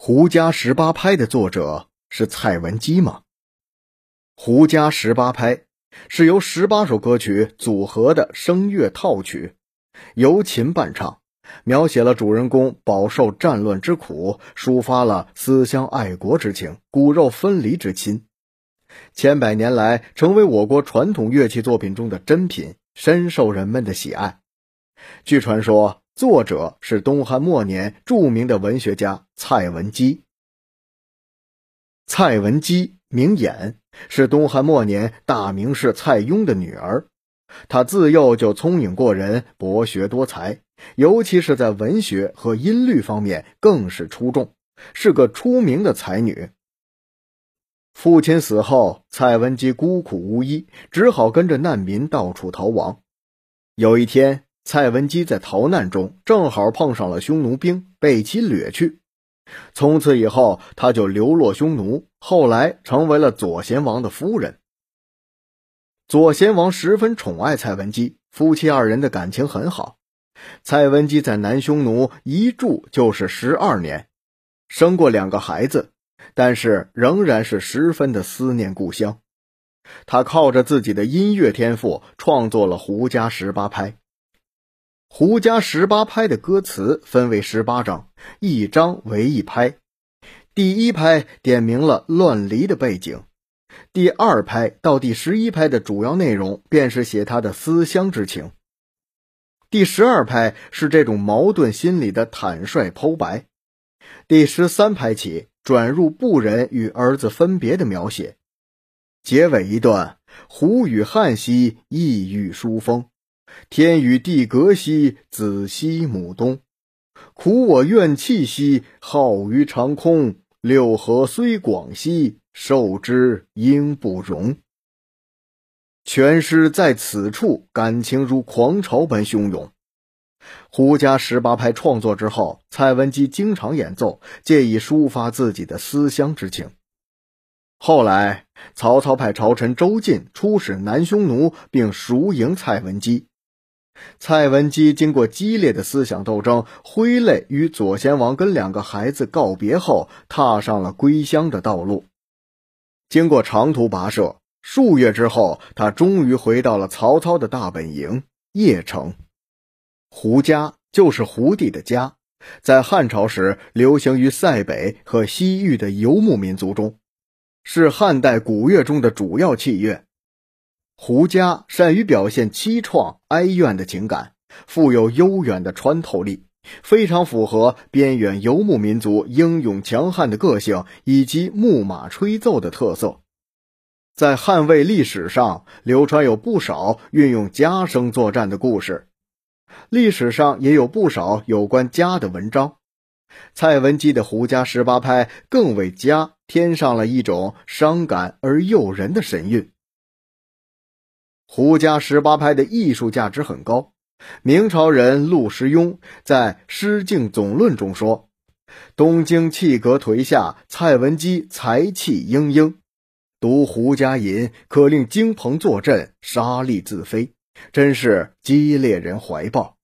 胡家十八拍的作者是蔡文姬吗？胡家十八拍是由十八首歌曲组合的声乐套曲，由琴伴唱，描写了主人公饱受战乱之苦，抒发了思乡爱国之情，骨肉分离之亲。千百年来，成为我国传统乐器作品中的珍品，深受人们的喜爱。据传说。作者是东汉末年著名的文学家蔡文姬。蔡文姬名衍，是东汉末年大名士蔡邕的女儿。她自幼就聪颖过人，博学多才，尤其是在文学和音律方面更是出众，是个出名的才女。父亲死后，蔡文姬孤苦无依，只好跟着难民到处逃亡。有一天。蔡文姬在逃难中正好碰上了匈奴兵，被其掠去。从此以后，他就流落匈奴，后来成为了左贤王的夫人。左贤王十分宠爱蔡文姬，夫妻二人的感情很好。蔡文姬在南匈奴一住就是十二年，生过两个孩子，但是仍然是十分的思念故乡。他靠着自己的音乐天赋，创作了《胡笳十八拍》。胡笳十八拍的歌词分为十八章，一章为一拍。第一拍点明了乱离的背景，第二拍到第十一拍的主要内容便是写他的思乡之情。第十二拍是这种矛盾心理的坦率剖白，第十三拍起转入布人与儿子分别的描写，结尾一段胡与汉兮，意欲疏风。天与地隔兮，子兮母东。苦我怨气兮，浩于长空。六合虽广兮，受之应不容。全诗在此处，感情如狂潮般汹涌。胡笳十八拍创作之后，蔡文姬经常演奏，借以抒发自己的思乡之情。后来，曹操派朝臣周进出使南匈奴，并赎迎蔡文姬。蔡文姬经过激烈的思想斗争，挥泪与左贤王跟两个孩子告别后，踏上了归乡的道路。经过长途跋涉，数月之后，他终于回到了曹操的大本营邺城。胡家就是胡地的家，在汉朝时流行于塞北和西域的游牧民族中，是汉代古乐中的主要器乐。胡笳善于表现凄怆哀怨的情感，富有悠远的穿透力，非常符合边远游牧民族英勇强悍的个性以及牧马吹奏的特色。在汉魏历史上，流传有不少运用家声作战的故事，历史上也有不少有关家的文章。蔡文姬的《胡笳十八拍》更为家添上了一种伤感而诱人的神韵。胡家十八拍的艺术价值很高。明朝人陆时雍在《诗境总论》中说：“东京气阁颓下，蔡文姬才气英英。读胡笳吟，可令惊鹏坐镇，杀力自飞，真是激烈人怀抱。”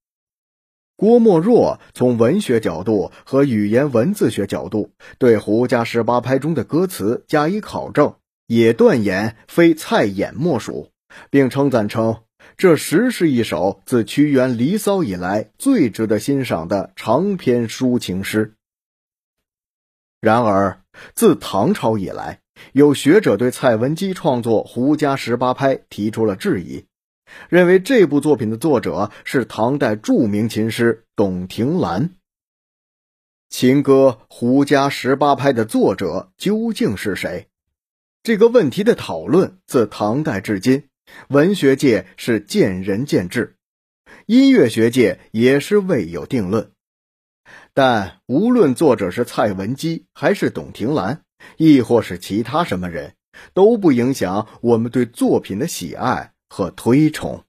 郭沫若从文学角度和语言文字学角度对胡家十八拍中的歌词加以考证，也断言非蔡衍莫属。并称赞称，这实是一首自屈原《离骚》以来最值得欣赏的长篇抒情诗。然而，自唐朝以来，有学者对蔡文姬创作《胡笳十八拍》提出了质疑，认为这部作品的作者是唐代著名琴师董庭兰。情歌《胡笳十八拍》的作者究竟是谁？这个问题的讨论自唐代至今。文学界是见仁见智，音乐学界也是未有定论。但无论作者是蔡文姬，还是董庭兰，亦或是其他什么人，都不影响我们对作品的喜爱和推崇。